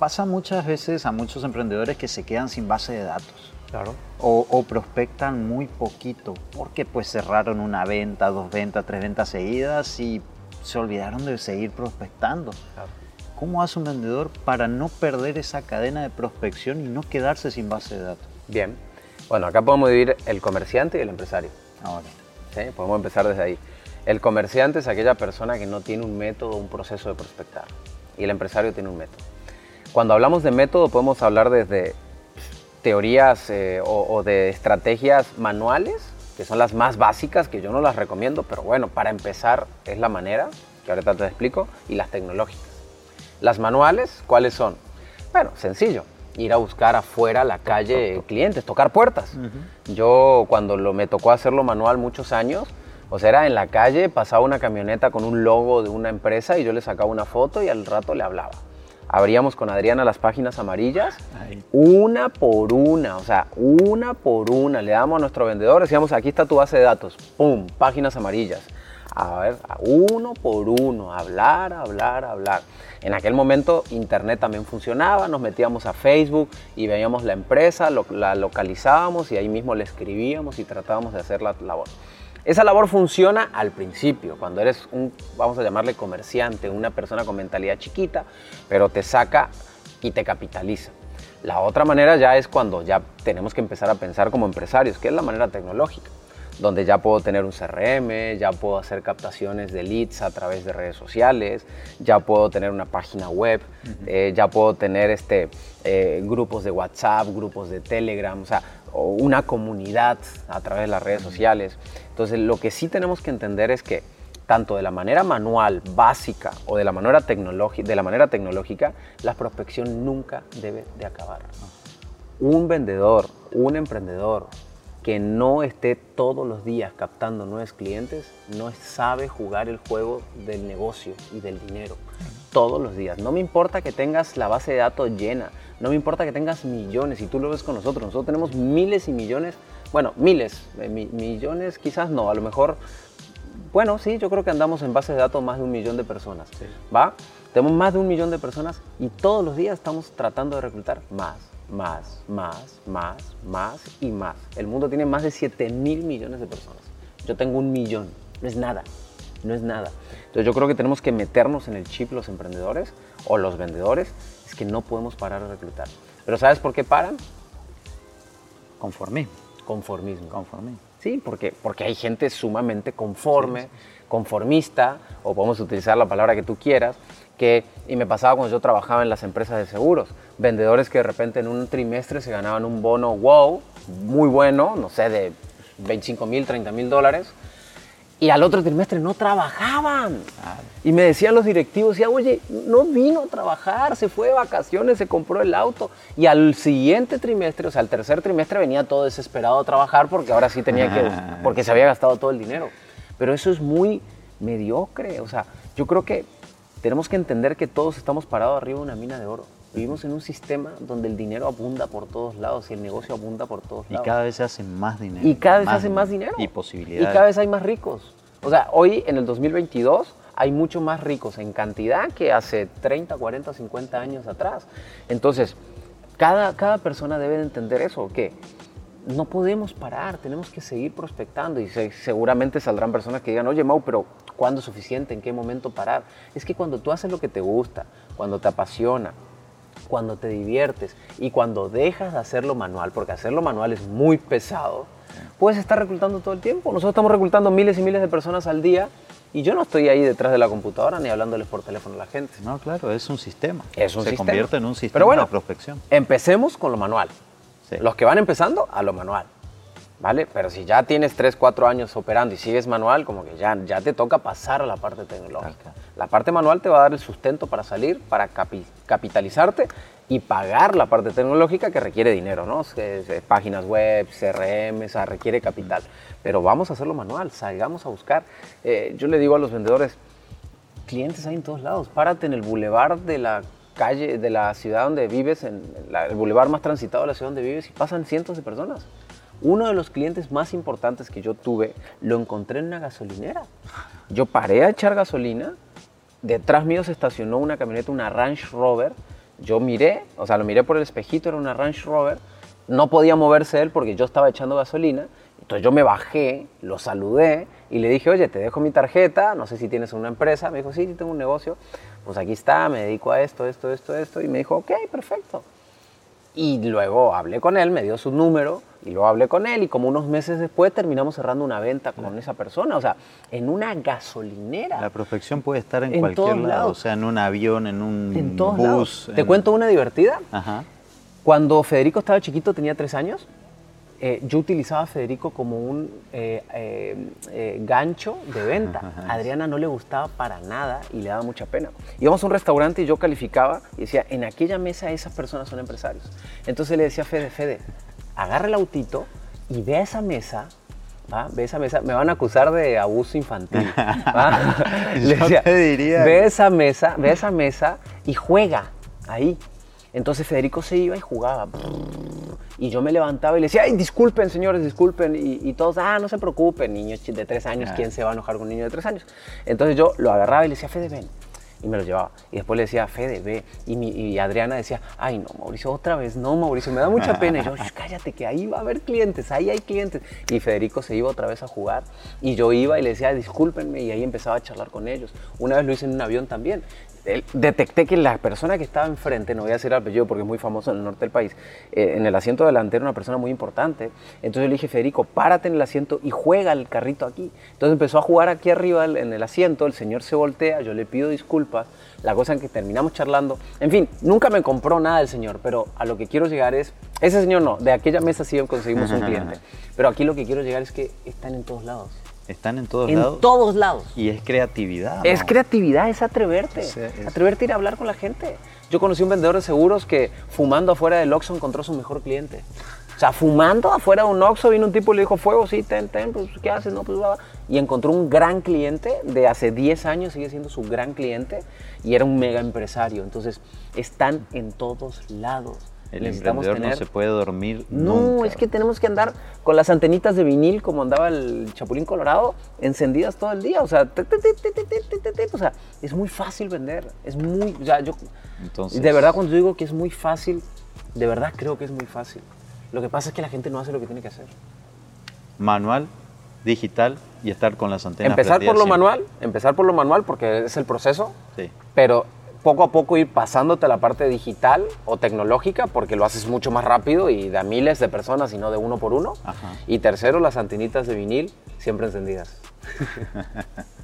Pasa muchas veces a muchos emprendedores que se quedan sin base de datos. Claro. O, o prospectan muy poquito porque pues cerraron una venta, dos ventas, tres ventas seguidas y se olvidaron de seguir prospectando. Claro. ¿Cómo hace un vendedor para no perder esa cadena de prospección y no quedarse sin base de datos? Bien. Bueno, acá podemos dividir el comerciante y el empresario. Ahora, ¿sí? Podemos empezar desde ahí. El comerciante es aquella persona que no tiene un método, un proceso de prospectar. Y el empresario tiene un método. Cuando hablamos de método podemos hablar desde teorías eh, o, o de estrategias manuales, que son las más básicas, que yo no las recomiendo, pero bueno, para empezar es la manera, que ahorita te explico, y las tecnológicas. Las manuales, ¿cuáles son? Bueno, sencillo, ir a buscar afuera la calle clientes, tocar puertas. Yo cuando lo, me tocó hacerlo manual muchos años, o sea, era en la calle, pasaba una camioneta con un logo de una empresa y yo le sacaba una foto y al rato le hablaba. Abríamos con Adriana las páginas amarillas, una por una, o sea, una por una. Le damos a nuestro vendedor, decíamos, aquí está tu base de datos, ¡pum! Páginas amarillas. A ver, uno por uno, hablar, hablar, hablar. En aquel momento internet también funcionaba, nos metíamos a Facebook y veíamos la empresa, lo- la localizábamos y ahí mismo le escribíamos y tratábamos de hacer la labor. Esa labor funciona al principio, cuando eres un, vamos a llamarle comerciante, una persona con mentalidad chiquita, pero te saca y te capitaliza. La otra manera ya es cuando ya tenemos que empezar a pensar como empresarios, que es la manera tecnológica, donde ya puedo tener un CRM, ya puedo hacer captaciones de leads a través de redes sociales, ya puedo tener una página web, eh, ya puedo tener este, eh, grupos de WhatsApp, grupos de Telegram, o sea, o una comunidad a través de las redes sociales. Entonces, lo que sí tenemos que entender es que tanto de la manera manual, básica, o de la manera, tecnológica, de la manera tecnológica, la prospección nunca debe de acabar. Un vendedor, un emprendedor que no esté todos los días captando nuevos clientes, no sabe jugar el juego del negocio y del dinero. Todos los días. No me importa que tengas la base de datos llena, no me importa que tengas millones, y tú lo ves con nosotros, nosotros tenemos miles y millones, bueno, miles, eh, mi- millones quizás no, a lo mejor bueno, sí, yo creo que andamos en base de datos más de un millón de personas. ¿Va? Tenemos más de un millón de personas y todos los días estamos tratando de reclutar más, más, más, más, más y más. El mundo tiene más de 7 mil millones de personas. Yo tengo un millón. No es nada. No es nada. Entonces yo creo que tenemos que meternos en el chip los emprendedores o los vendedores. Es que no podemos parar de reclutar. Pero ¿sabes por qué paran? conformismo. Conformismo. Conformismo. Sí, porque, porque hay gente sumamente conforme, conformista, o podemos utilizar la palabra que tú quieras, que, y me pasaba cuando yo trabajaba en las empresas de seguros, vendedores que de repente en un trimestre se ganaban un bono wow, muy bueno, no sé, de 25 mil, 30 mil dólares, y al otro trimestre no trabajaban. Y me decían los directivos, decía, oye, no vino a trabajar, se fue de vacaciones, se compró el auto. Y al siguiente trimestre, o sea, al tercer trimestre venía todo desesperado a trabajar porque ahora sí tenía que, porque se había gastado todo el dinero. Pero eso es muy mediocre. O sea, yo creo que tenemos que entender que todos estamos parados arriba de una mina de oro. Vivimos en un sistema donde el dinero abunda por todos lados y el negocio abunda por todos Y lados. cada vez se hace más dinero. Y cada vez se hace más dinero. Y posibilidades. Y cada vez hay más ricos. O sea, hoy en el 2022 hay mucho más ricos en cantidad que hace 30, 40, 50 años atrás. Entonces, cada, cada persona debe de entender eso, que no podemos parar, tenemos que seguir prospectando y se- seguramente saldrán personas que digan, oye Mau, pero ¿cuándo es suficiente? ¿En qué momento parar? Es que cuando tú haces lo que te gusta, cuando te apasiona, cuando te diviertes y cuando dejas de hacerlo manual, porque hacerlo manual es muy pesado, puedes estar reclutando todo el tiempo. Nosotros estamos reclutando miles y miles de personas al día y yo no estoy ahí detrás de la computadora ni hablándoles por teléfono a la gente. No, claro, es un sistema. Es un se sistema. convierte en un sistema Pero bueno, de prospección. Empecemos con lo manual. Sí. Los que van empezando, a lo manual. ¿Vale? Pero si ya tienes 3, 4 años operando y sigues manual, como que ya, ya te toca pasar a la parte tecnológica. La parte manual te va a dar el sustento para salir, para capi- capitalizarte y pagar la parte tecnológica que requiere dinero, ¿no? Páginas web, CRM, o sea, requiere capital. Pero vamos a hacerlo manual, salgamos a buscar. Eh, yo le digo a los vendedores, clientes hay en todos lados. Párate en el bulevar de la calle, de la ciudad donde vives, en la- el bulevar más transitado de la ciudad donde vives y pasan cientos de personas. Uno de los clientes más importantes que yo tuve lo encontré en una gasolinera. Yo paré a echar gasolina, detrás mío se estacionó una camioneta, una Range Rover. Yo miré, o sea, lo miré por el espejito, era una Range Rover, no podía moverse él porque yo estaba echando gasolina, entonces yo me bajé, lo saludé y le dije, oye, te dejo mi tarjeta, no sé si tienes una empresa, me dijo, sí, tengo un negocio, pues aquí está, me dedico a esto, esto, esto, esto, y me dijo, ok, perfecto. Y luego hablé con él, me dio su número, y luego hablé con él, y como unos meses después terminamos cerrando una venta con esa persona, o sea, en una gasolinera. La perfección puede estar en, En cualquier lado, lados. o sea, en un avión, en un En todos bus. lados. Te en- cuento una divertida. Ajá. Cuando Federico estaba chiquito, tenía tres años, eh, yo utilizaba a Federico como un eh, eh, gancho de venta. A Adriana no le gustaba para nada y le daba mucha pena. Íbamos a un restaurante y yo calificaba y decía, en aquella mesa esas personas son empresarios. Entonces le decía a Fede, Fede, agarra el autito y ve a esa mesa. ¿va? Ve esa mesa, me van a acusar de abuso infantil. ¿va? Yo te diría- Ve esa mesa, ve esa mesa y juega ahí. Entonces Federico se iba y jugaba. Y yo me levantaba y le decía, ay, disculpen, señores, disculpen. Y, y todos, ah, no se preocupen, niños de tres años, Ah. ¿quién se va a enojar con un niño de tres años? Entonces yo lo agarraba y le decía, Fede, ven. Y me lo llevaba. Y después le decía, Fede, ve. Y, mi- y Adriana decía, ay, no, Mauricio, otra vez, no, Mauricio, me da mucha pena. Y yo, "Shh, cállate, que ahí va a haber clientes, ahí hay clientes. Y Federico se iba otra vez a jugar. Y yo iba y le decía, discúlpenme. Y ahí empezaba a charlar con ellos. Una vez lo hice en un avión también. Detecté que la persona que estaba enfrente, no voy a decir el apellido porque es muy famoso en el norte del país, eh, en el asiento delantero una persona muy importante. Entonces le dije, Federico, párate en el asiento y juega el carrito aquí. Entonces empezó a jugar aquí arriba en el asiento, el señor se voltea, yo le pido disculpas, la cosa en que terminamos charlando. En fin, nunca me compró nada el señor, pero a lo que quiero llegar es, ese señor no, de aquella mesa sí conseguimos un cliente, pero aquí lo que quiero llegar es que están en todos lados. Están en todos En lados. todos lados. Y es creatividad. Es ¿no? creatividad, es atreverte. Sí, es- Atreverte a ir a hablar con la gente. Yo conocí un vendedor de seguros que fumando afuera del Oxxo encontró su mejor cliente. O sea, fumando afuera de un Oxxo vino un tipo y le dijo, fuego, sí, ten, ten, pues, ¿qué haces? No, pues, va, va". Y encontró un gran cliente de hace 10 años, sigue siendo su gran cliente y era un mega empresario. Entonces, están en todos lados. El emprendedor tener... no se puede dormir. No, es que tenemos que andar con las antenitas de vinil como andaba el Chapulín Colorado, encendidas todo el día. O sea, es muy fácil vender. Es muy. O yo. De verdad, cuando digo que es muy fácil, de verdad creo que es muy fácil. Lo que pasa es que la gente no hace lo que tiene que hacer. Manual, digital y estar con las antenas. Empezar por lo manual, empezar por lo manual porque es el proceso. Sí. Pero poco a poco ir pasándote a la parte digital o tecnológica porque lo haces mucho más rápido y da miles de personas y no de uno por uno. Ajá. Y tercero, las antenitas de vinil siempre encendidas.